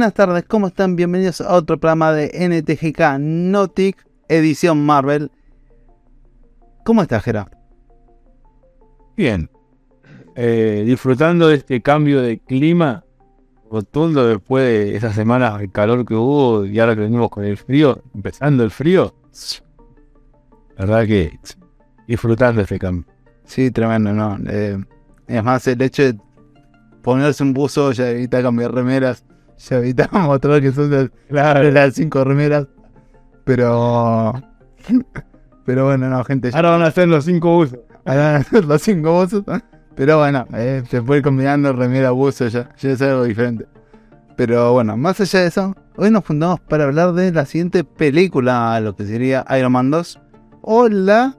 Buenas tardes, ¿cómo están? Bienvenidos a otro programa de NTGK Notic, edición Marvel. ¿Cómo estás, Gera? Bien. Eh, disfrutando de este cambio de clima rotundo después de esas semanas de calor que hubo y ahora que venimos con el frío, empezando el frío. La verdad que disfrutando este cambio. Sí, tremendo, ¿no? Eh, es más, el hecho de ponerse un buzo ya evita cambiar remeras, ya evitamos otro que son de las cinco remeras. Pero. Pero bueno, no, gente. Ahora van a ser los cinco usos. Ahora van a ser los cinco buzos. Pero bueno, eh, se fue combinando remera buzo ya, ya es algo diferente. Pero bueno, más allá de eso, hoy nos juntamos para hablar de la siguiente película, lo que sería Iron Man 2, o la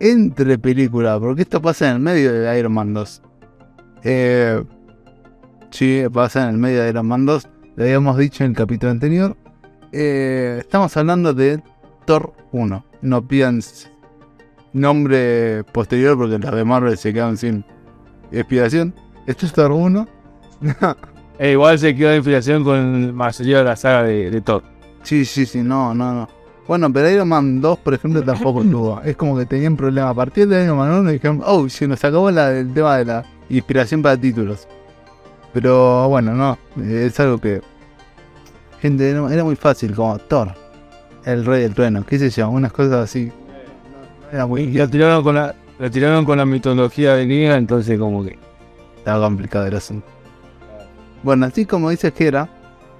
entre película, porque esto pasa en el medio de Iron Man 2. Eh, sí, pasa en el medio de Iron Man 2, lo habíamos dicho en el capítulo anterior. Eh, estamos hablando de Thor 1. No pidan nombre posterior porque los de Marvel se quedan sin inspiración. Esto es Thor 1. E igual se quedó de inspiración con la mayoría de la saga de, de Thor. Sí, sí, sí, no, no, no. Bueno, pero Iron Man 2, por ejemplo, tampoco tuvo. Es como que tenían problemas. A partir de Iron Man 1 dijeron, oh, se nos acabó la, el tema de la inspiración para títulos. Pero bueno, no, es algo que... Gente, era, muy fácil, como Thor, el rey del trueno, qué sé yo, unas cosas así. Era muy... Y la tiraron con la, la tiraron con la mitología griega, entonces como que. Estaba complicado el asunto. Bueno, así como dice Gera,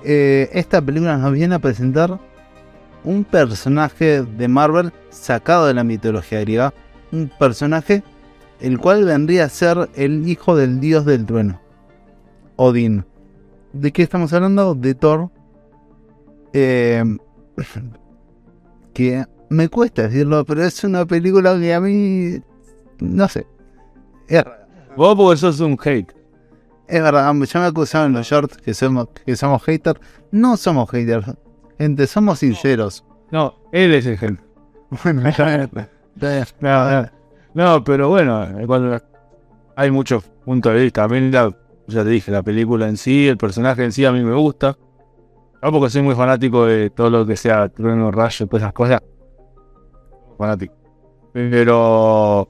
eh, esta película nos viene a presentar un personaje de Marvel sacado de la mitología griega. Un personaje el cual vendría a ser el hijo del dios del trueno, Odín. ¿De qué estamos hablando? De Thor. Eh, que me cuesta decirlo, pero es una película que a mí, no sé, es rara. Vos porque sos un hate. Es verdad, ya me acusaron en los shorts que somos, que somos haters. No somos haters, gente, somos sinceros. No, él es el hate. Bueno. No, no, no, pero bueno, cuando hay muchos puntos de vista. A mí, la- ya te dije, la película en sí, el personaje en sí a mí me gusta. No porque soy muy fanático de todo lo que sea trueno, rayo, todas esas cosas. Fanático. Pero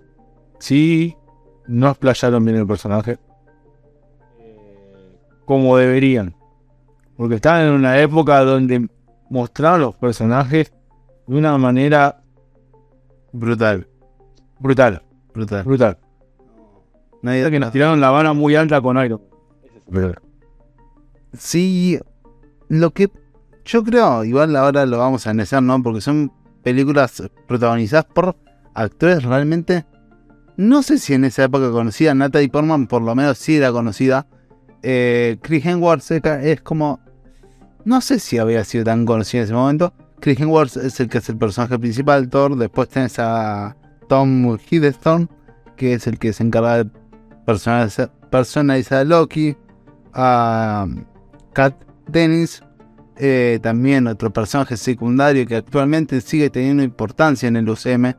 sí, no explayaron bien el personaje. eh, Como deberían. Porque estaban en una época donde mostraron los personajes de una manera Brutal, brutal. brutal. Brutal. Nadie- que nos tiraron la vara muy alta con Iron. Sí, lo que yo creo, igual ahora lo vamos a analizar, ¿no? Porque son películas protagonizadas por actores realmente. No sé si en esa época conocida Natalie Portman, por lo menos sí era conocida. Eh, Chris Hemsworth es como. No sé si había sido tan conocida en ese momento. Chris Hemsworth es el que es el personaje principal, Thor. Después tenés a Tom Hiddleston, que es el que se encarga de personalizar, personalizar a Loki. A Kat Dennis, eh, también otro personaje secundario que actualmente sigue teniendo importancia en el UCM,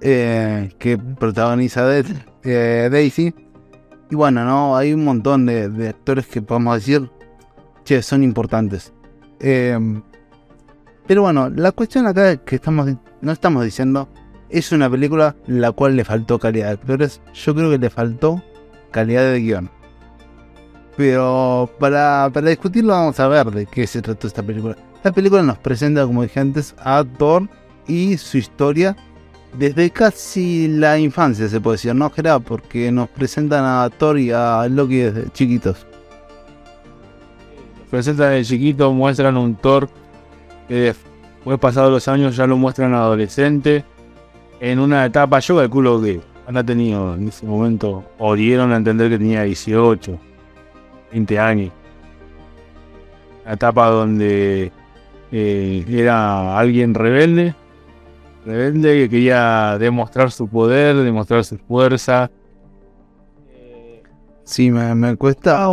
eh, que protagoniza de- eh, Daisy. Y bueno, no hay un montón de, actores que podemos decir, che, son importantes. Eh, pero bueno, la cuestión acá que estamos, no estamos diciendo es una película la cual le faltó calidad de actores. Yo creo que le faltó calidad de guion. Pero para, para discutirlo vamos a ver de qué se trató esta película. Esta película nos presenta, como dije antes, a Thor y su historia desde casi la infancia, se puede decir, ¿no, Gerard? Porque nos presentan a Thor y a Loki desde chiquitos. Presentan de chiquito, muestran un Thor que después pasados los años ya lo muestran adolescente. En una etapa, yo calculo que han tenido en ese momento, o dieron a entender que tenía 18, 20 años. Una etapa donde eh, era alguien rebelde, rebelde que quería demostrar su poder, demostrar su fuerza. Sí, me, me cuesta.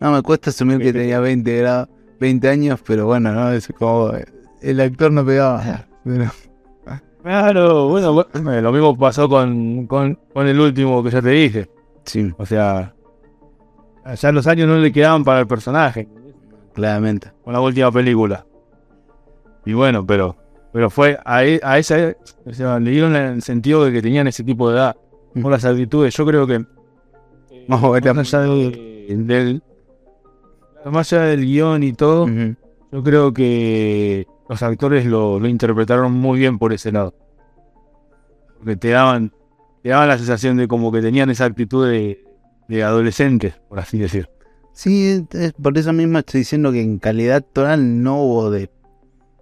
No, me cuesta asumir que tenía 20, gra- 20 años, pero bueno, no, es como. El actor no pegaba. Pero, Claro, bueno, bueno, lo mismo pasó con, con, con el último que ya te dije. sí, O sea, ya los años no le quedaban para el personaje. Claramente. Con la última película. Y bueno, pero pero fue a, e, a esa. O sea, le dieron el sentido de que tenían ese tipo de edad. O las actitudes. Yo creo que. Más allá del, más allá del guion y todo, yo creo que los actores lo, lo, interpretaron muy bien por ese lado. Porque te daban, te daban la sensación de como que tenían esa actitud de, adolescentes, por así decir. Sí, es por eso mismo estoy diciendo que en calidad total no hubo de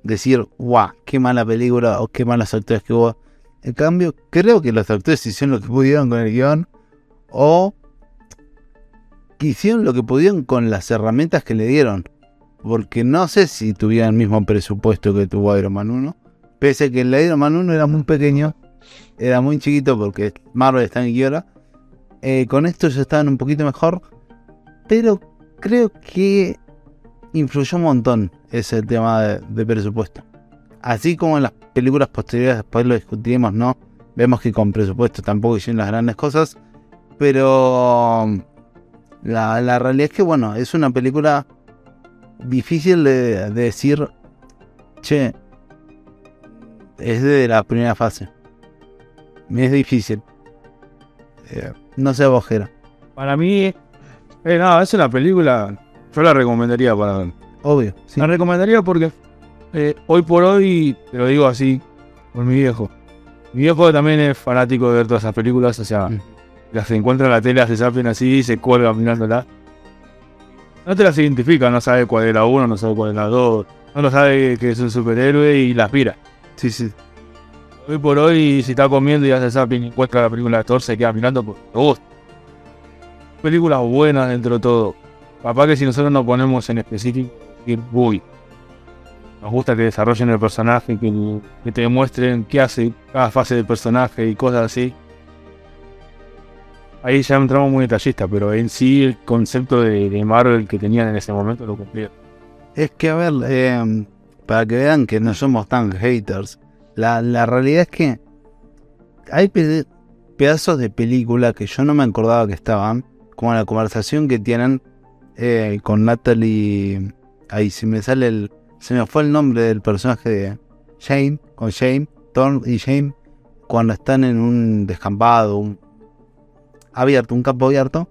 decir, guau, qué mala película o qué malas actores que hubo. En cambio, creo que los actores hicieron lo que pudieron con el guion o que hicieron lo que pudieron con las herramientas que le dieron. Porque no sé si tuvieran el mismo presupuesto que tuvo Iron Man 1. Pese a que el Iron Man 1 era muy pequeño, era muy chiquito porque Marvel está en guion. Eh, con esto ya estaban un poquito mejor. Pero creo que influyó un montón ese tema de, presupuesto. Así como en las películas posteriores, después lo discutimos, ¿no? Vemos que con presupuesto tampoco hicieron las grandes cosas. Pero la, realidad es que, bueno, es una película difícil de, decir, che, es de la primera fase. Es difícil. Eh, no sé, bojera. Para mí, eh, es una película yo la recomendaría para Obvio. La recomendaría porque eh, hoy por hoy, te lo digo así, por mi viejo. Mi viejo también es fanático de ver todas esas películas, o sea, mm. las encuentra en la tele, hace zapping así y se cuelga mirándola. No te las identifica, no sabe cuál es la 1, no sabe cuál es la 2, no lo sabe que es un superhéroe y las mira. Sí, sí. Hoy por hoy, si está comiendo y hace zapping y encuentra la película de Thor, se queda mirando, pues te gusta. Películas buenas dentro de todo. Papá que si nosotros nos ponemos en específico, uy, nos gusta que desarrollen el personaje, que, te demuestren qué hace cada fase del personaje y cosas así. Ahí ya entramos muy detallista, pero en sí el concepto de, Marvel que tenían en ese momento lo cumplieron. Es que, a ver, em, para que vean que no somos tan haters, la, realidad es que hay pedazos de película que yo no me acordaba que estaban, como la conversación que tienen eh, con Natalie. Ahí si me sale el. Se me fue el nombre del personaje de Shane, con Shane, Thorn y Shane, cuando están en un descampado, un abierto, un campo abierto.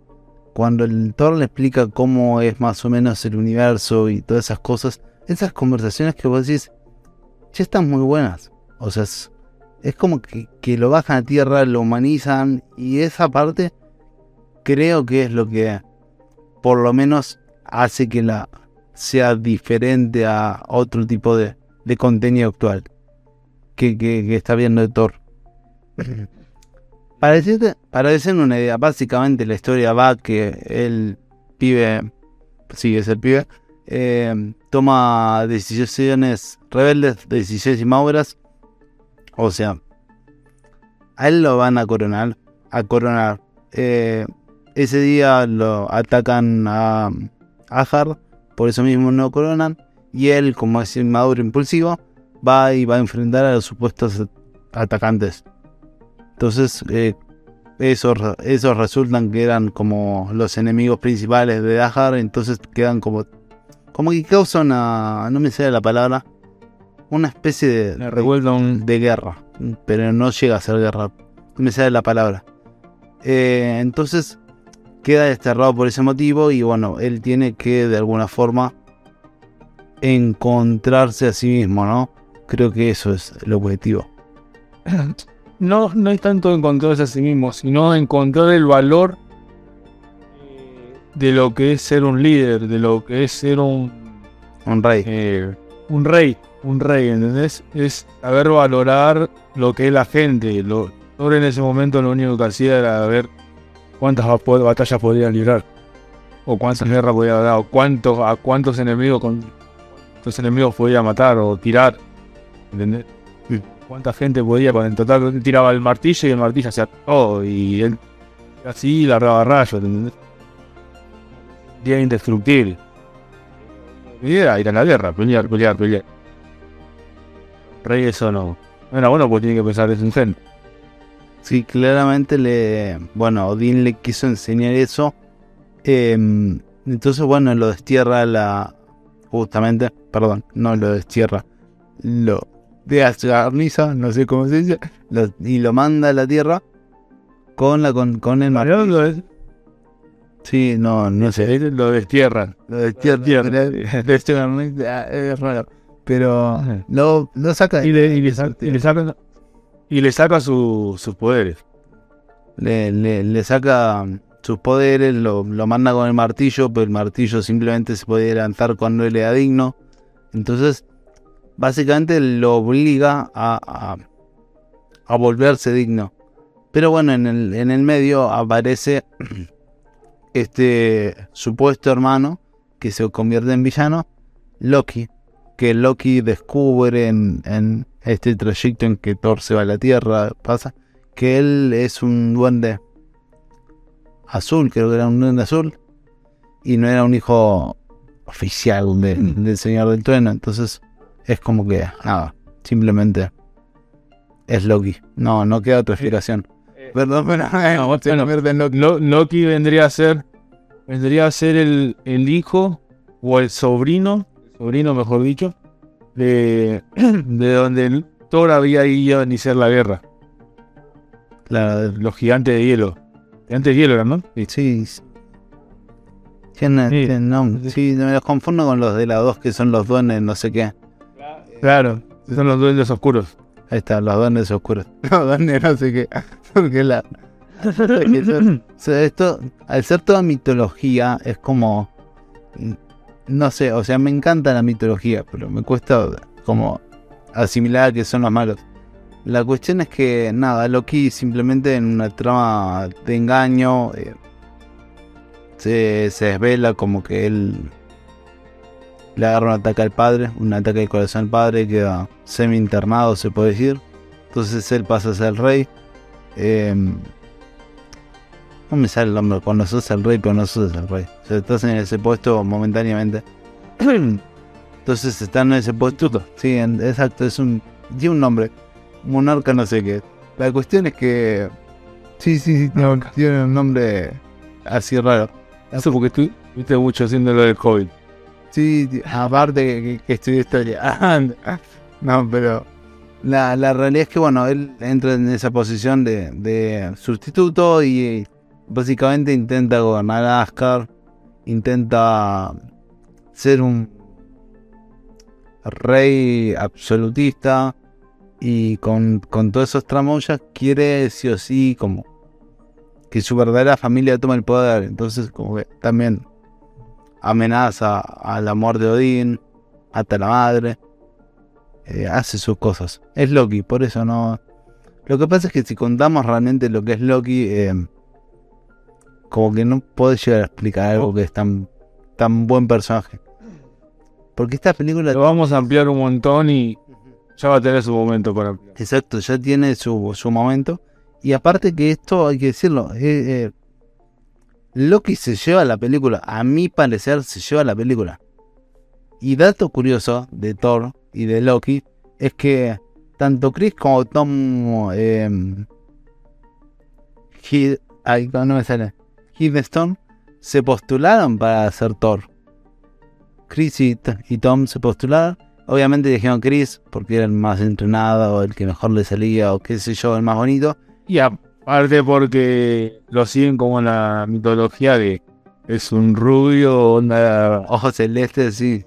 Cuando el Thor le explica cómo es más o menos el universo y todas esas cosas, esas conversaciones que vos decís, ya están muy buenas. O sea, es, es como que, que, lo bajan a tierra, lo humanizan y esa parte creo que es lo que por lo menos hace que la sea diferente a otro tipo de, contenido actual que, está viendo de Thor. para, decirte, para decir una idea, básicamente la historia va que el pibe, sí es el pibe, eh, toma decisiones rebeldes, decisiones inmauras, o sea, a él lo van a coronar, a coronar. Eh, ese día lo atacan a Ajar, por eso mismo no coronan. Y él, como es inmaduro impulsivo, va y va a enfrentar a los supuestos atacantes. Entonces, eh, esos, esos resultan que eran como los enemigos principales de Ajar. Entonces quedan como. Como que causa una. No me sale la palabra. Una especie de. de, de guerra. Pero no llega a ser guerra. No me sale la palabra. Eh, entonces queda desterrado por ese motivo y bueno, él tiene que de alguna forma encontrarse a sí mismo, ¿no? Creo que eso es el objetivo. No, no es tanto encontrarse a sí mismo, sino encontrar el valor eh, de lo que es ser un líder, de lo que es ser un... Un rey. Eh, un rey, un rey, ¿entendés? Es saber valorar lo que es la gente. Lo, en ese momento lo único que hacía era ver cuántas batallas podría librar, o cuántas guerras podía dar, o cuántos, a cuántos enemigos con enemigos podía matar o tirar, ¿entendés? Cuánta gente podía, en total tiraba el martillo y el martillo hacía todo, y él así largaba rayos, ¿entendés? Día indestructible. Y era ir a la guerra, pelear, pelear, pelear. Rey eso no. Bueno, bueno, pues tiene que pensar eso en gente. Sí, claramente le. Bueno, Odín le quiso enseñar eso Em, entonces, bueno, lo destierra la. Justamente, perdón, no lo destierra. Lo desgarniza, no sé cómo se dice. lo- y lo manda a la tierra con la con, con el martillo. Lo, es- Sí, no, no sé. lo destierran. Lo destierra. Destierra. Desgarniza, Es raro. Pero lo, lo saca. Y le, y le sa- y le saca, y le saca su- sus poderes. le, le- le saca sus poderes, lo, lo manda con el martillo, pero el martillo simplemente se puede lanzar cuando él era digno. Entonces, básicamente lo obliga a, a, a volverse digno. Pero bueno, en el, en el medio aparece este supuesto hermano que se convierte en villano, Loki, que Loki descubre en, en este trayecto en que Thor se va a la Tierra, pasa, que él es un duende azul, creo que era un duende azul, y no era un hijo oficial de- del Señor del Trueno, entonces es como que, nada, simplemente es Loki, no, no queda otra explicación. Perdón, pero No, se bueno, en Loki. Lo- Loki vendría a ser vendría a ser el, el hijo o el sobrino, sobrino mejor dicho, de, de donde Thor había ido a iniciar la guerra. Claro, Los gigantes de hielo. Gigantes de hielo eran, ¿no? Sí. sí. sí. Tiene, Sí. me los confundo con los de la 2 que son los duendes, no sé qué. Claro, son los duendes oscuros. Ahí está, los duendes oscuros. Los duendes no sé qué. Porque la... Esto, al ser toda mitología, es como. No sé, o sea, me encanta la mitología, pero me cuesta como asimilar que son los malos. La cuestión es que, nada, Loki simplemente en una trama de engaño eh, se, se desvela como que él le agarra un ataque al padre, un ataque al corazón al padre, queda semi internado, se puede decir. Entonces él pasa a ser el rey. Eh, no me sale el nombre, cuando sos el rey, pero no sos el rey. O sea, estás en ese puesto momentáneamente. Entonces están en ese puesto. Sí, en- exacto, es un. Tiene un nombre. Monarca no sé qué. La cuestión es que. Sí, sí, sí, tiene, tiene un nombre así raro. Eso porque tú viste mucho haciendo lo del COVID. Sí, aparte que, que, estudié historia. no, pero la, realidad es que, bueno, él entra en esa posición de, sustituto y básicamente intenta gobernar a Asgard, intenta ser un rey absolutista y con, con todos esos tramoyas quiere sí o sí como que su verdadera familia tome el poder. Entonces, como que también amenaza al amor de Odín, hasta la madre, eh, hace sus cosas. Es Loki, por eso no. Lo que pasa es que si contamos realmente lo que es Loki, eh, como que no puedo llegar a explicar algo que es tan, tan buen personaje. Porque esta película, Lo vamos a ampliar un montón y ya va a tener su momento para exacto, ya tiene su, su momento. Y aparte que esto, hay que decirlo, eh, eh, Loki se lleva la película, a mi parecer se lleva la película. Y dato curioso de Thor y de Loki es que tanto Chris como Tom eh, no me sale. Hiddleston se postularon para hacer Thor. Chris y, Tom se postularon. Obviamente dijeron Chris porque era el más entrenado, el que mejor le salía, o qué sé yo, el más bonito. Y aparte porque lo siguen como en la mitología de es un rubio, onda... Ojos celestes, sí.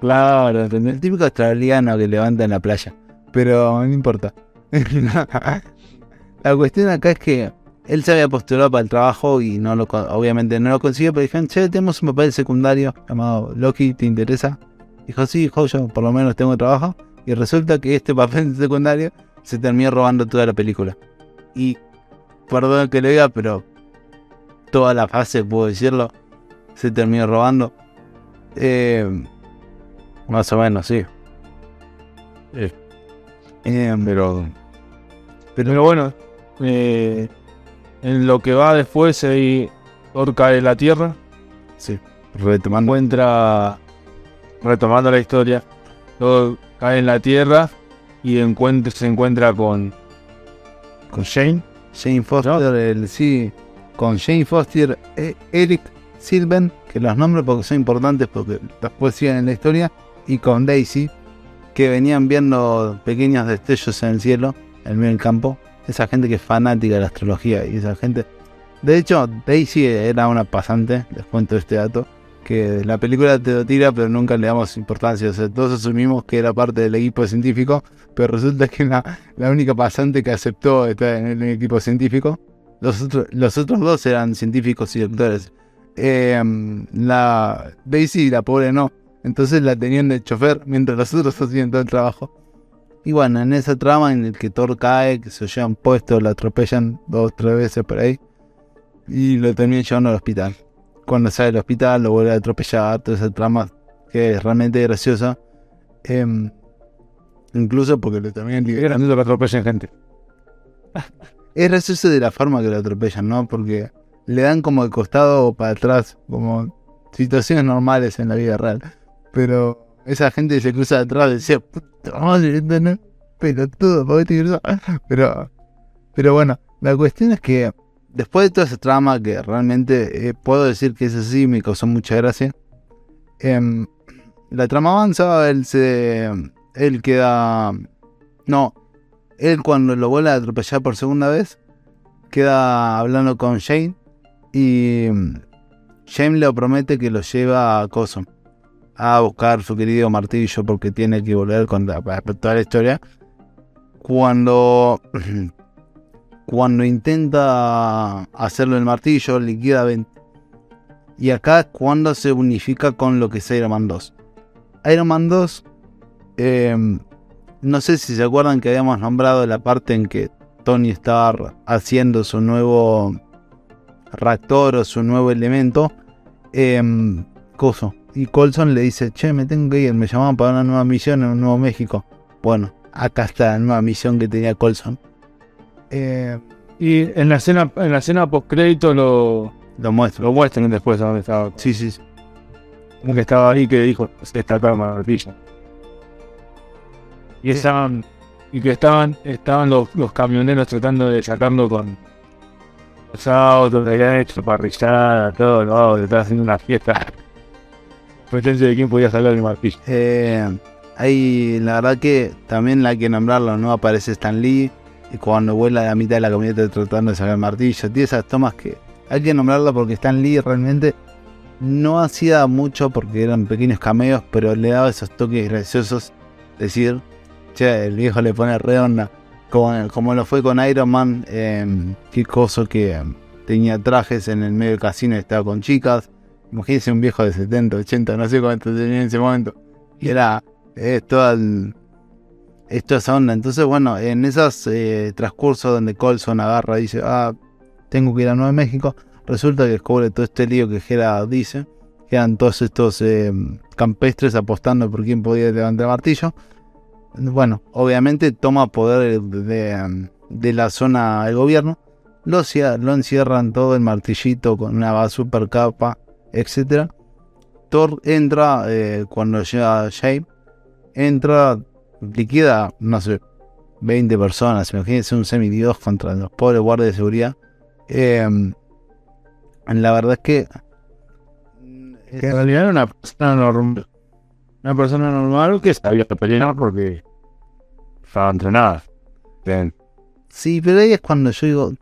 Claro, El ¿entendés? típico australiano que levanta en la playa. Pero no importa. la cuestión acá es que él se había postulado para el trabajo y no lo, obviamente no lo consiguió, pero dijeron, che, tenemos un papel secundario llamado Loki, ¿te interesa? Dijo, sí, hijo, yo por lo menos tengo trabajo. Y resulta que este papel secundario se terminó robando toda la película. Y, perdón que lo diga, pero toda la fase, puedo decirlo, se terminó robando. Eh, más o menos, sí. Eh, Eh, pero, pero bueno, eh, en lo que va después, ahí Thor cae en la tierra, sí, retomando. encuentra, retomando la historia, Thor cae en la tierra y encuentra, se encuentra con, con Shane. Jane Foster, el, sí, con Jane Foster, e- Eric Silven, que los nombres porque son importantes porque después siguen en la historia, y con Daisy, que venían viendo pequeños destellos en el cielo, en medio del campo. Esa gente que es fanática de la astrología y esa gente. De hecho, Daisy era una pasante, les cuento este dato, que la película te lo tira, pero nunca le damos importancia. O sea, todos asumimos que era parte del equipo científico, pero resulta que la, la única pasante que aceptó estar en el equipo científico. Los, otros los otros dos eran científicos y doctores. Eh, la Daisy, la pobre, no. Entonces la tenían de chofer mientras los otros hacían todo el trabajo. Y bueno, en esa trama en el que Thor cae, que se llevan puesto, lo atropellan dos o tres veces por ahí. Y lo terminan llevando al hospital. Cuando sale del hospital lo vuelve a atropellar, toda esa trama que es realmente graciosa. Em, incluso porque lo Era liberando. lindo que atropellen gente. Es gracioso de la forma que lo atropellan, ¿no? Porque le dan como de costado o para atrás, como situaciones normales en la vida real. Pero esa gente se cruza de atrás y decía, puta madre, esto no es pelotudo, ¿por qué te cruzas?". Pero, pero bueno, la cuestión es que después de toda esa trama, que realmente eh, puedo decir que es así, me causó mucha gracia. em, la trama avanza, él se. Él queda. No, él cuando lo vuelve a atropellar por segunda vez, queda hablando con Shane y Shane le promete que lo lleva a Coso a buscar su querido martillo porque tiene que volver con la- toda la historia. Cuando cuando intenta hacerlo el martillo, liquida 20. Y acá es cuando se unifica con lo que es Iron Man 2. Iron Man 2 eh, no sé si se acuerdan que habíamos nombrado la parte en que Tony estaba haciendo su nuevo reactor o su nuevo elemento. em, coso. Y Colson le dice, che, me tengo que ir, me llamaban para una nueva misión en un Nuevo México. Bueno, acá está la nueva misión que tenía Colson. Eh, Y en la escena, en la escena post crédito lo, lo muestro. lo muestran después a dónde estaba. Sí, sí, sí. Como que estaba ahí que dijo, se está acá martillo. Y estaban, y que estaban, estaban los, los camioneros tratando de sacarlo con los autos, le habían hecho parrillada, todo, no, le estaban haciendo una fiesta. Competencia de quién podía sacar el martillo. Eh, hay, la verdad que también hay que nombrarlo, ¿no? Aparece Stan Lee cuando vuela la mitad de la camioneta tratando de sacar el martillo. Tiene esas tomas que hay que nombrarlo porque Stan Lee realmente no hacía mucho porque eran pequeños cameos, pero le daba esos toques graciosos. Decir, che, el viejo le pone redonda. Como, como lo fue con Iron Man, eh, qué cosa que eh, tenía trajes en el medio del casino y estaba con chicas. Imagínense un viejo de 70, 80, no sé cuánto tenía en ese momento. Y era eh, toda, el- es toda esa onda. Entonces, bueno, en esos eh, transcursos donde Colson agarra y dice, ah, tengo que ir a Nueva México, resulta que descubre todo este lío que Gera dice, que eran todos estos eh, campestres apostando por quién podía levantar el martillo. Bueno, obviamente toma poder de, de, la zona del gobierno, lo, lo encierran todo el martillito con una super capa, etc. Thor entra eh, cuando llega Shape, entra, liquida, no sé, 20 personas, imagínense un semidios contra los pobres guardias de seguridad. Eh, la verdad es que... Que en realidad era una persona normal. Una persona normal que sabía pelear porque estaba entrenada. Bien. Sí, pero ahí es cuando yo digo,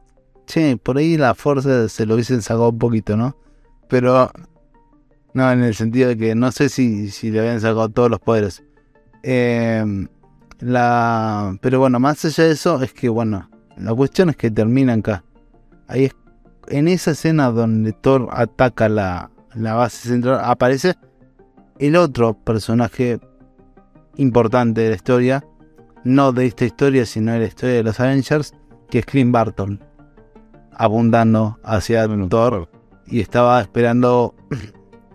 che, por ahí la fuerza se lo hubiesen sacado un poquito, ¿no? Pero, no, en el sentido de que no sé si, si le habían sacado todos los poderes. Eh, la, pero bueno, más allá de eso, es que, bueno, la cuestión es que termina acá. Ahí es, en esa escena donde Thor ataca la, la base central, aparece el otro personaje importante de la historia, no de esta historia, sino de la historia de los Avengers, que es Clint Barton, abundando hacia Bueno, Thor y estaba esperando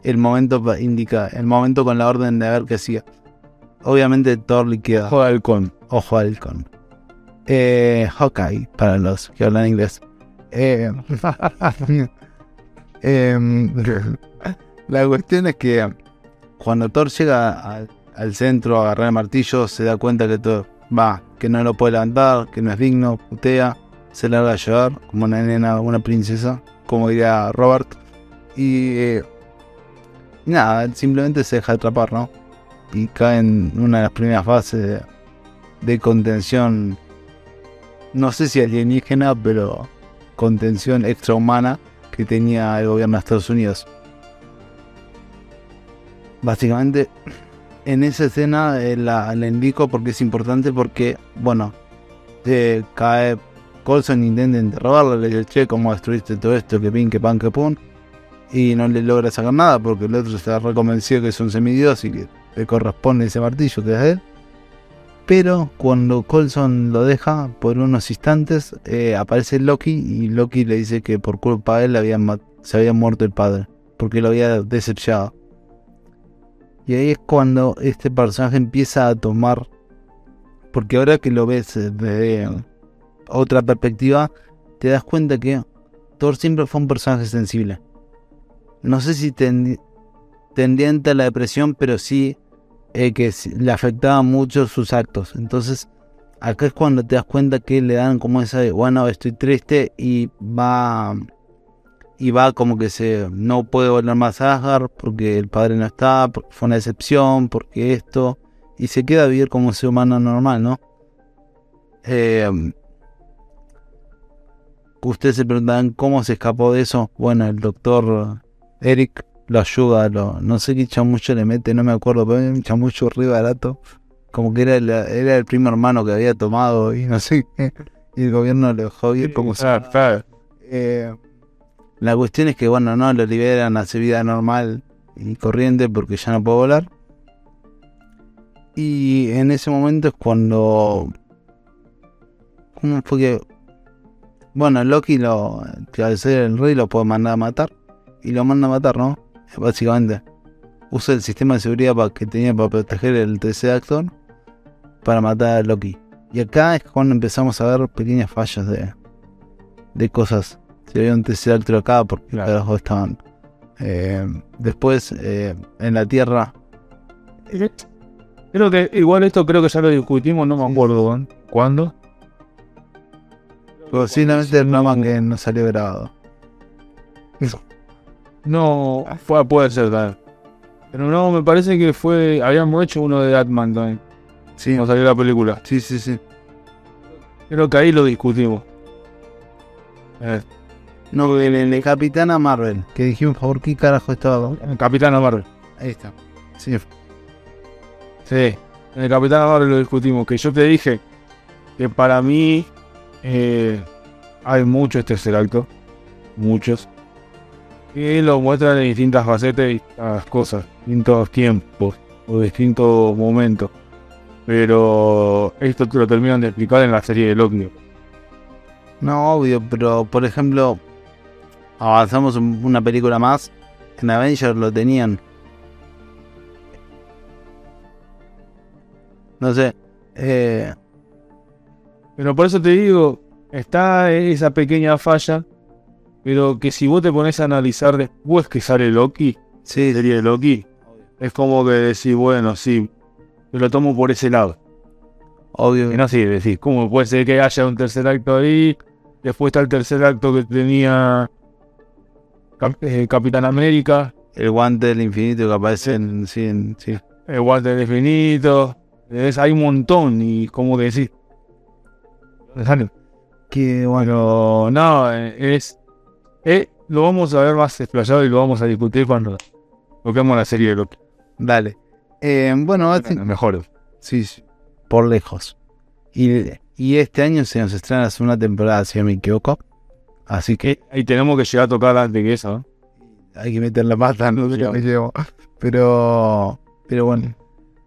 el momento indica el momento con la orden de ver qué hacía. Obviamente Thor liquida. Ojo halcón. Ojo al halcón. Eh, Hawkeye, para los que hablan inglés. Eh, em, la cuestión es que cuando Thor llega al, al centro a agarrar el martillo, se da cuenta que todo va, que no lo puede levantar, que no es digno, putea, se larga a llorar como una nena, una princesa. como diría Robert. Y eh, nada, él simplemente se deja atrapar, ¿no? Y cae en una de las primeras fases de, contención, no sé si alienígena, pero contención extrahumana que tenía el gobierno de Estados Unidos. Básicamente, en esa escena eh, la, la indico porque es importante porque, bueno, cae Colson intenta interrogarlo, le dice, che, ¿cómo destruiste todo esto? Que pin, que pan, que pum. Y no le logra sacar nada porque el otro está reconvencido que es un semidios y que le corresponde ese martillo que es él. Pero cuando Colson lo deja por unos instantes, eh, aparece Loki y Loki le dice que por culpa de él se había muerto el padre, porque lo había decepcionado. Y ahí es cuando este personaje empieza a tomar, porque ahora que lo ves desde otra perspectiva, te das cuenta que Thor siempre fue un personaje sensible. No sé si tendi- tendiente a la depresión, pero sí eh, que le afectaban mucho sus actos. Entonces, acá es cuando te das cuenta que le dan como esa de, bueno, estoy triste y va y va como que se no puede volver más a Asgard porque el padre no está, porque fue una decepción, porque esto y se queda a vivir como un ser humano normal, ¿no? Eh, ustedes se preguntan cómo se escapó de eso. Bueno, el doctor Eric lo ayuda, lo, no sé qué chamucho le mete, no me acuerdo, pero un chamucho re barato. Como que era el, era el primo hermano que había tomado y no sé qué. Y el gobierno lo dejó ir como eh, la cuestión es que, bueno, no, lo liberan a su vida normal y corriente porque ya no puede volar. Y en ese momento es cuando. ¿Cómo fue que.? Bueno, Loki, lo, que al ser el rey, lo puede mandar a matar. Y lo manda a matar, ¿no? Básicamente. Usa el sistema de seguridad que tenía para proteger el tercer actor para matar a Loki. Y acá es cuando empezamos a ver pequeñas fallas de, de cosas. Si había un tercer actor acá, porque Claro. carajo estaban. Eh, después, eh, en la Tierra, Creo que igual esto creo que ya lo discutimos, no me acuerdo ¿eh? cuándo. posiblemente el programa que no salió grabado. No, fue, puede ser tal. Pero no, me parece que fue. Habíamos hecho uno de Atman también. Sí, Cuando salió la película. sí, sí, sí. Creo que ahí lo discutimos. Eh, No, en el de Capitana Marvel, que dijimos, por favor, ¿qué carajo estaba? en Capitana Marvel. Ahí está. Sí, Sí, en el Capitana Marvel lo discutimos. Que yo te dije que para mí eh, hay muchos tercer acto. Muchos. Que lo muestran en distintas facetas y distintas cosas. Distintos tiempos o distintos momentos. Pero esto te lo terminan de explicar en la serie de Loki. No, obvio, pero por ejemplo, avanzamos un- una película más. En Avengers lo tenían. No sé. Eh, Pero por eso te digo, está esa pequeña falla. Pero que si vos te pones a analizar después que sale Loki, sí, de Loki, es como que decís, bueno, sí, yo lo tomo por ese lado. obvio. Y no así, decís, ¿cómo puede ser que haya un tercer acto ahí? Después está el tercer acto que tenía Cap- eh, Capitán América, El guante del infinito que aparece en. Sí, en- sí. el Walter del Infinito. Es, hay un montón y como que decís. Que bueno. No, es. Eh, lo vamos a ver más explayado y lo vamos a discutir cuando toquemos la serie de Loki. Dale. Eh, bueno, Mejor. sí, sí, por lejos. Y, y este año se nos estrena la segunda temporada, si no me equivoco. Así que Y tenemos que llegar a tocar antes que eso. ¿no? hay que meter la pata, no sé me llevo. Pero, pero bueno.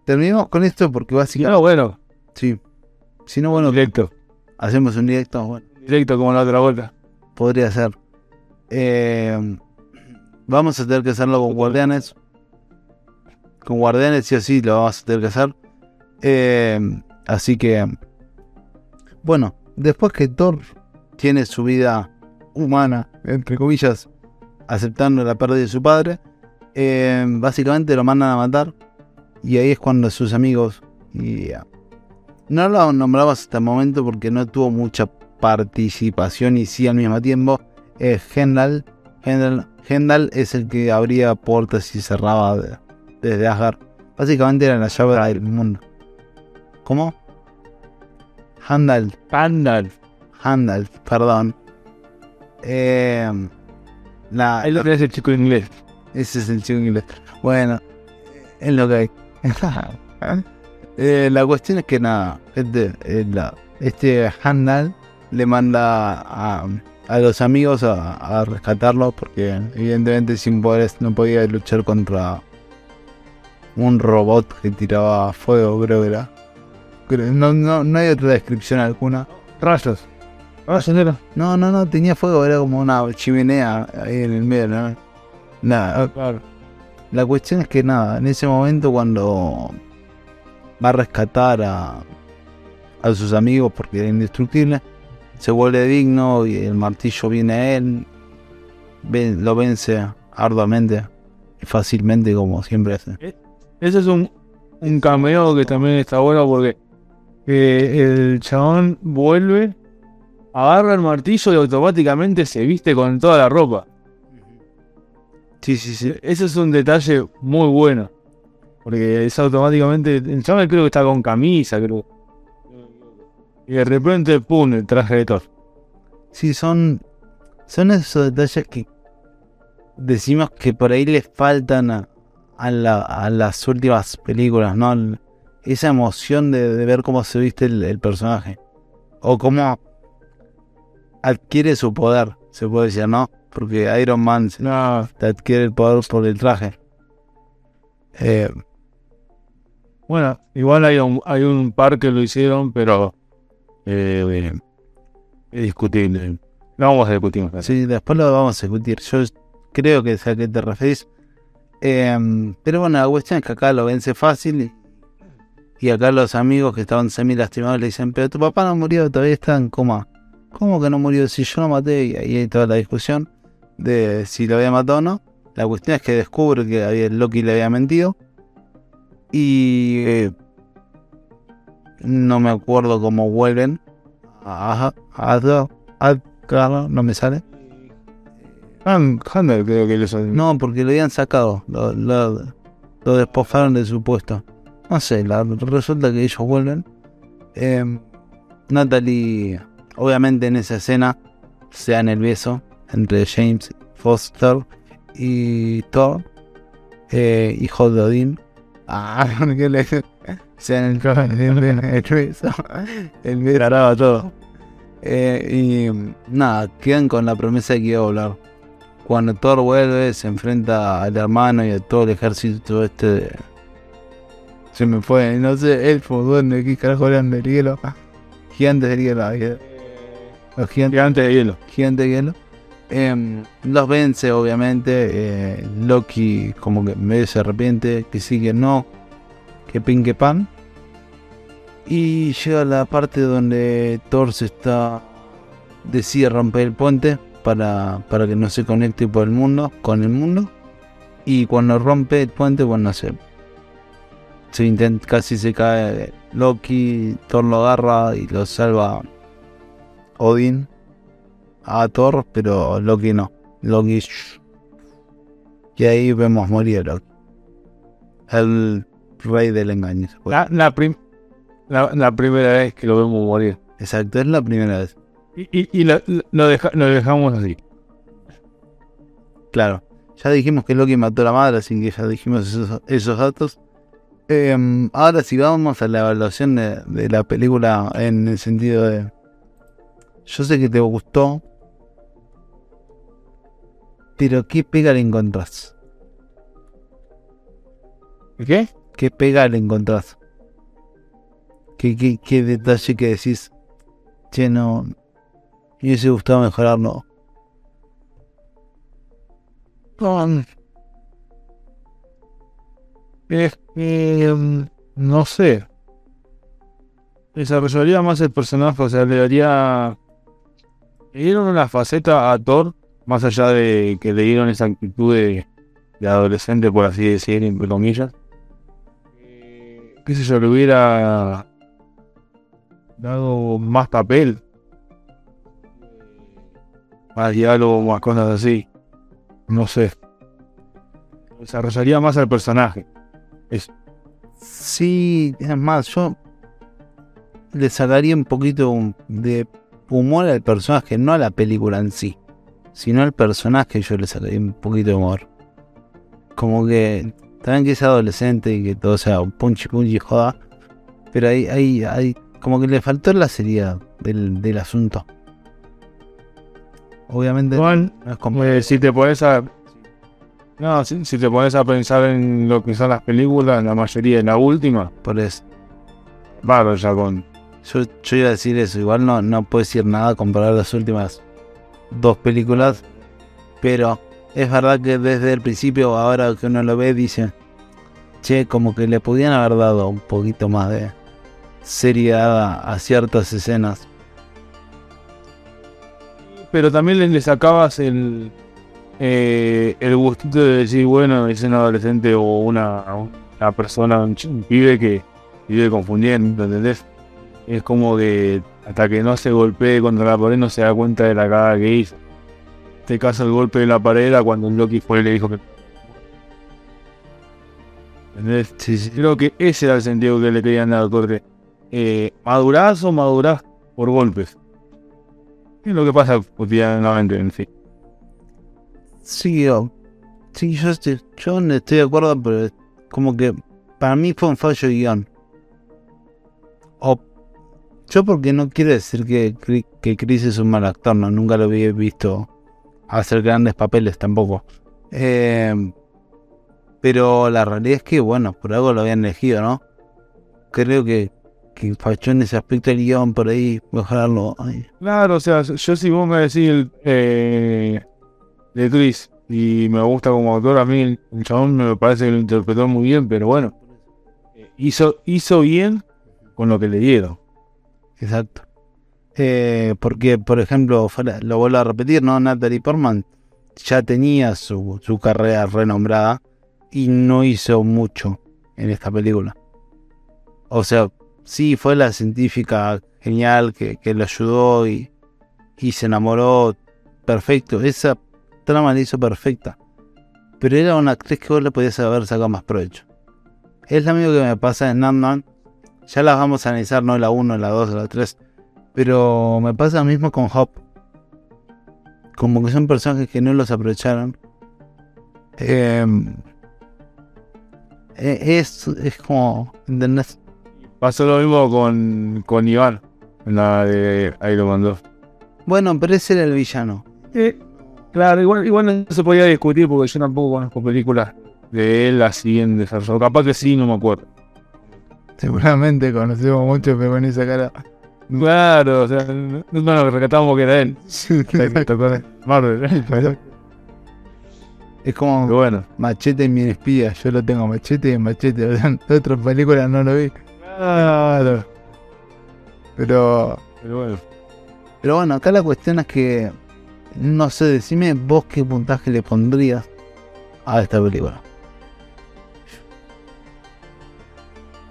Terminemos con esto porque básicamente. No, bueno, Sí. Si no, bueno, directo. hacemos un directo. Bueno, Directo como la otra vuelta. podría ser. Eh, vamos a tener que hacerlo con guardianes. Con guardianes, sí o sí, lo vamos a tener que hacer. Eh, así que. Bueno, después que Thor tiene su vida humana, entre comillas, aceptando la pérdida de su padre, eh, básicamente lo mandan a matar. Y ahí es cuando sus amigos. Y, eh, no lo nombramos hasta el momento porque no tuvo mucha participación y sí al mismo tiempo. Eh, Hendal. Hendal. Hendal es el que abría puertas y cerraba de- desde Asgard. Básicamente era la llave del mundo. ¿Cómo? Handal. Gandalf. Handal, perdón. Eh, la, lo tenés el chico inglés. ese es el chico inglés. Bueno, es lo que hay. Eh, la cuestión es que nada, este, eh, la- este Handal le manda a, a los amigos a, a rescatarlo porque evidentemente sin poderes no podía luchar contra un robot que tiraba fuego, creo que era. No, no, no hay otra descripción alguna. Rayos. Rayos era. No, no, no, tenía fuego, era como una chimenea ahí en el medio, ¿no? Nada, Claro. la cuestión es que nada, en ese momento cuando va a rescatar a, a sus amigos porque era indestructible, se vuelve digno y el martillo viene a él, ven- lo vence arduamente y fácilmente como siempre hace. Ese es un, un cameo que también está bueno porque eh, el chabón vuelve, agarra el martillo y automáticamente se viste con toda la ropa. Sí, sí, sí. Ese es un detalle muy bueno. Porque es automáticamente. El chabón creo que está con camisa, creo. Y de repente, pum, el traje de Thor. Sí, son, son esos detalles que decimos que por ahí les faltan a, a la- a las últimas películas, ¿no? Esa emoción de, de ver cómo se viste el, el personaje. O cómo adquiere su poder, se puede decir, ¿no? Porque Iron Man No, te adquiere el poder por el traje. Eh, bueno, igual hay un, hay un par que lo hicieron, pero. Eh, es discutible. No vamos a discutir más. Sí, después lo vamos a discutir. Yo creo que es a qué te referís. Em, pero bueno, la cuestión es que acá lo vence fácil. Y, y acá los amigos que estaban semi lastimados le dicen: Pero tu papá no murió, todavía está en coma. ¿Cómo que no murió? Si yo lo maté. Y ahí hay toda la discusión de si lo había matado o no. La cuestión es que descubre que había, Loki le había mentido. Y eh, no me acuerdo cómo vuelven a, a, a- Asgard, no me sale. Handel creo que los No, porque lo habían sacado. Lo, lo, lo despojaron de su puesto. No sé, la- resulta que ellos vuelven. Eh, Natalie, obviamente en esa escena, se dan el beso entre James Foster y Thor, eh, hijo de Odín. Ah, porque le se dan el, el beso. El beso. Graba todo. Eh, y nada, quedan con la promesa de que iba a volar. Cuando Thor vuelve, se enfrenta al hermano y a todo el ejército este de... Se me fue, no sé, elfo, duende, qué carajo eran del hielo. Gigantes del hielo, eh. los gigantes, Gigante de hielo. gigantes de hielo. Em, los vence, obviamente. eh, Loki, como que medio se arrepiente, que sí, que no, que pin, que pan. Y llega la parte donde Thor se está. decide romper el puente para, para que no se conecte por el mundo, con el mundo. Y cuando rompe el puente, bueno, se. se intenta, casi se cae Loki, Thor lo agarra y lo salva Odin a Thor, pero Loki no. Loki. Y ahí vemos morir a Loki. El rey del engaño. La, la, prim- la, la primera vez que lo vemos morir. Exacto, es la primera vez. Y, y, y lo, lo deja- lo dejamos así. Claro. Ya dijimos que Loki mató a la madre, así que ya dijimos esos, esos datos. Em, ahora si vamos a la evaluación de, de la película en el sentido de... Yo sé que te gustó, pero ¿qué pega le encontrás? ¿Qué? ¿Qué pega le encontrás? ¿Qué, qué, detalle que decís? Che, no... Me hubiese gustado mejorarlo. Mm, no sé. Desarrollaría más el personaje, o sea, le daría. Le dieron una faceta a Thor, más allá de que le dieron esa actitud de, de adolescente, por así decir, entre comillas. Eh, qué sé yo, le hubiera dado más papel. más diálogo, más cosas así. No sé. Desarrollaría más al personaje. Es, Sí, es más, yo le sacaría un poquito de humor al personaje, no a la película en sí, sino al personaje yo le sacaría un poquito de humor. Como que también que es adolescente y que todo sea un punchi punchi joda, pero ahí, ahí, ahí, como que le faltó la seriedad del, del asunto. Obviamente igual, no es eh, si te pones a. No, si, si te pones a pensar en lo que son las películas, la mayoría de la última, por eso. Bárbaro ya con. Yo, yo iba a decir eso, igual no, no puedo decir nada comparar las últimas dos películas, pero es verdad que desde el principio, ahora que uno lo ve, dice, che, como que le podían haber dado un poquito más de seriedad a, a ciertas escenas. Pero también le, sacabas el. eh, el gustito de decir, bueno, es un adolescente o una, una persona, un, un pibe que vive confundiendo, ¿entendés? Es como que hasta que no se golpee contra la pared no se da cuenta de la cagada que hizo. Este caso el golpe de la pared era cuando Loki fue y le dijo que... ¿Entendés? Creo que ese era el sentido que le querían dar, porque eh, madurás o madurás por golpes. Es lo que pasa cotidianamente en sí. Sí, yo, sí, yo estoy, yo estoy de acuerdo, pero como que para mí fue un fallo guion. O yo porque no quiero decir que, que Chris es un mal actor, no, nunca lo había visto hacer grandes papeles tampoco. Eh, pero la realidad es que, bueno, por algo lo habían elegido, ¿no? Creo que, que falló en ese aspecto el guion por ahí, mejorarlo. Ay, Claro, o sea, yo si vos me decís eh, de Chris y me gusta como actor, a mí el, el chabón me parece que lo interpretó muy bien, pero bueno, eh, hizo, hizo bien con lo que le dieron. Exacto. Eh, porque, por ejemplo, lo vuelvo a repetir, ¿no? Natalie Portman ya tenía su, su carrera renombrada y no hizo mucho en esta película. O sea, sí fue la científica genial que, que lo ayudó y, y se enamoró perfecto. Esa trama la hizo perfecta. Pero era una actriz que vos le podías haber sacado más provecho. Es lo mismo que me pasa en Ant-Man. Ya las vamos a analizar, no la 1, la 2, la 3. Pero me pasa lo mismo con Hop. Como que son personajes que no los aprovecharon. Eh, es, es como. ¿Entendés? Pasó lo mismo con, con Iván, en la de Iron Man 2. Bueno, pero ese era el villano. Eh, claro, igual, igual no se podía discutir porque yo tampoco conozco películas de él así en desarrollo. Capaz que sí, no me acuerdo. Seguramente conocemos mucho, pero con esa cara. Claro, o sea, no, no nos recatamos que era él. Marvel. Es como Pero bueno. Machete en mi espía. Yo lo tengo Machete y Machete. En otras películas no lo vi. Claro. Pero. Pero bueno. Pero bueno, acá la cuestión es que. No sé, decime vos qué puntaje le pondrías a esta película.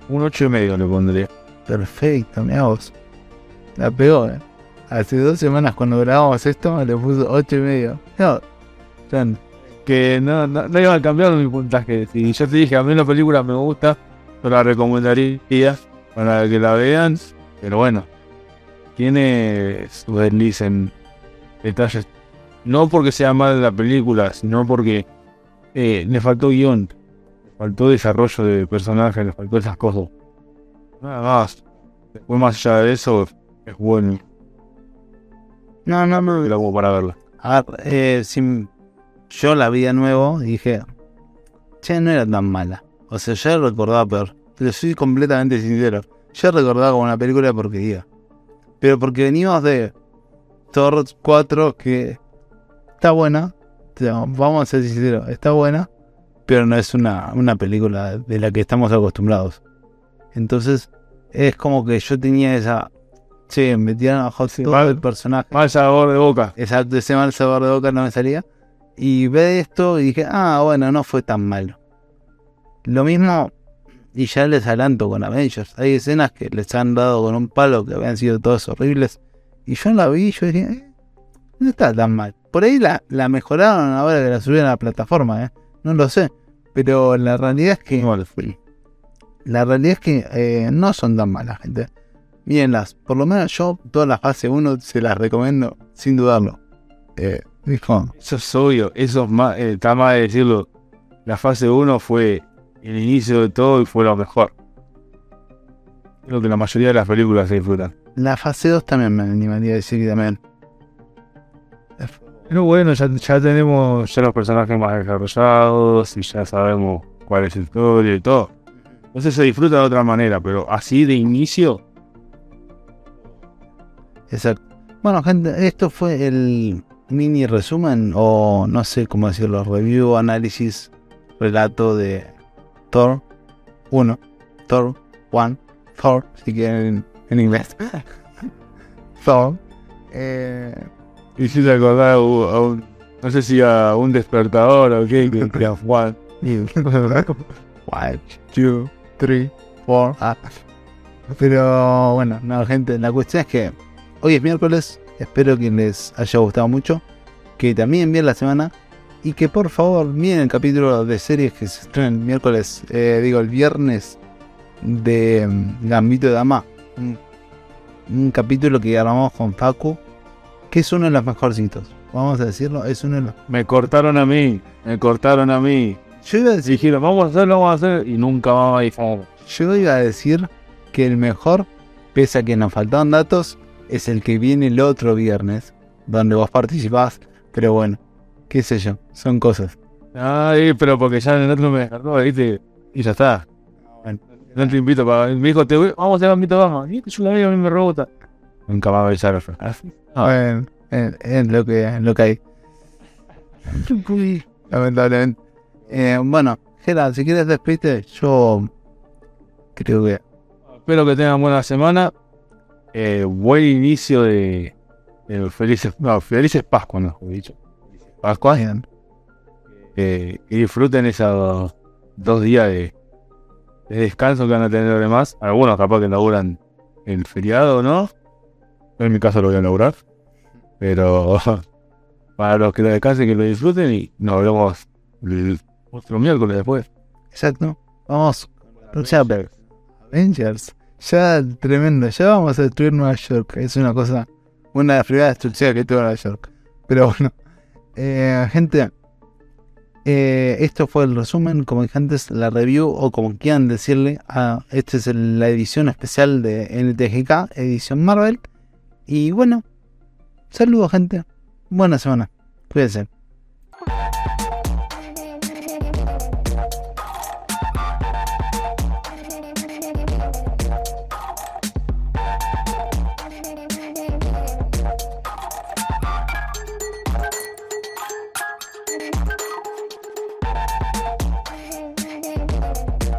Un ocho y medio le pondría. Perfecto, mira vos. La eh. Hace dos semanas cuando grabamos esto le puso ocho y medio. No, Que no, no, no iba a cambiar mi puntaje. Si yo te dije, a mí la película me gusta, yo la recomendaría para que la vean. Pero bueno, tiene su desliz en detalles. No porque sea mala la película, sino porque eh, le faltó guion, le faltó desarrollo de personajes, le faltó esas cosas. Nada más. Después, más allá de eso, es bueno. No, no, no. Era como para verla. A ver, eh, si yo la vi de nuevo y dije, che, no era tan mala. O sea, ya la recordaba peor. Pero soy completamente sincero. Yo recordaba como una película de porquería. Pero porque venimos de Thor 4 que está buena. Vamos a ser sinceros, está buena. Pero no es una, una película de la que estamos acostumbrados. Entonces, es como que yo tenía esa. Che, metieron a Hot Sí, todo mal. el personaje. Mal sabor de boca. Exacto, ese mal sabor de boca no me salía. Y ve esto y dije, ah, bueno, no fue tan malo. Lo mismo, y ya les adelanto con Avengers. Hay escenas que les han dado con un palo que habían sido todas horribles. Y yo la vi y yo dije, eh, no está tan mal. por ahí la, la mejoraron ahora que la subieron a la plataforma, ¿eh? No lo sé. Pero la realidad es que. La realidad es que eh, no son tan malas, gente. Mírenlas. Por lo menos yo, toda la fase 1 se las recomiendo, sin dudarlo. Eh, Eso es obvio, eso es más, eh, está más de decirlo. La fase 1 fue el inicio de todo y fue lo mejor. Lo que la mayoría de las películas se disfrutan. la fase 2 también me animaría a decir que también. Pero bueno, ya, ya tenemos ya los personajes más desarrollados y ya sabemos cuál es el historia y todo. Entonces se disfruta de otra manera, pero así de inicio, Exacto. Bueno, gente, esto fue el mini resumen, o no sé cómo decirlo, review, análisis, relato de Thor 1, Thor 1, Thor, si quieren en inglés. Thor. Eh, y si te acordás a un, no sé si a un despertador o qué, que Juan. One, two, three, four. ah. Pero bueno, no, gente, la cuestión es que hoy es miércoles. Espero que les haya gustado mucho. Que también vean la semana. Y que por favor miren el capítulo de series que se estrena el miércoles, eh, digo el viernes de mm, Gambito de Dama. Un, un capítulo que grabamos con Facu, que es uno de los mejorcitos. Vamos a decirlo, es uno de los. Me cortaron a mí, me cortaron a mí. Yo iba a decir Dijeron, vamos a hacerlo, vamos a hacer, y nunca vamos a ir. Yo iba a decir que el mejor, pese a que nos faltaban datos, es el que viene el otro viernes, donde vos participás. Pero bueno, qué sé yo, son cosas. Ay, pero porque ya en el otro me descartó, ¿viste? Y ya está. Bueno. No te invito para. Me dijo, te voy, vamos a hacer Gambito Dama. Y yo la veo, a mí me rebota. Nunca más va a avisar. Ah. Bueno, es, es lo que, es lo que hay. Lamentablemente. Eh, bueno, Gerard, si quieres despedirte, yo creo que Espero que tengan buena semana. Eh, buen inicio de, de felices, no, felices Pascuas, no, he dicho. Pascuas. Bien. Eh, y disfruten esos dos días de, de descanso que van a tener además. Algunos capaz que laburan el feriado, ¿no? Yo en mi caso lo voy a laburar. Pero para los que lo descansen, que lo disfruten y nos vemos el otro miércoles después. Exacto. Vamos. Ya, Avengers. Ya tremendo. Ya vamos a destruir Nueva York. Es una cosa. Una de las primeras destrucciones que tuvo Nueva York. Pero bueno. Eh, gente. eh, esto fue el resumen. Como dije antes, la review. O como quieran decirle. ah, esta es la edición especial de NTGK. Edición Marvel. Y bueno. Saludos, gente. Buena semana. Cuídense.